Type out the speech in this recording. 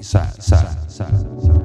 闪闪闪闪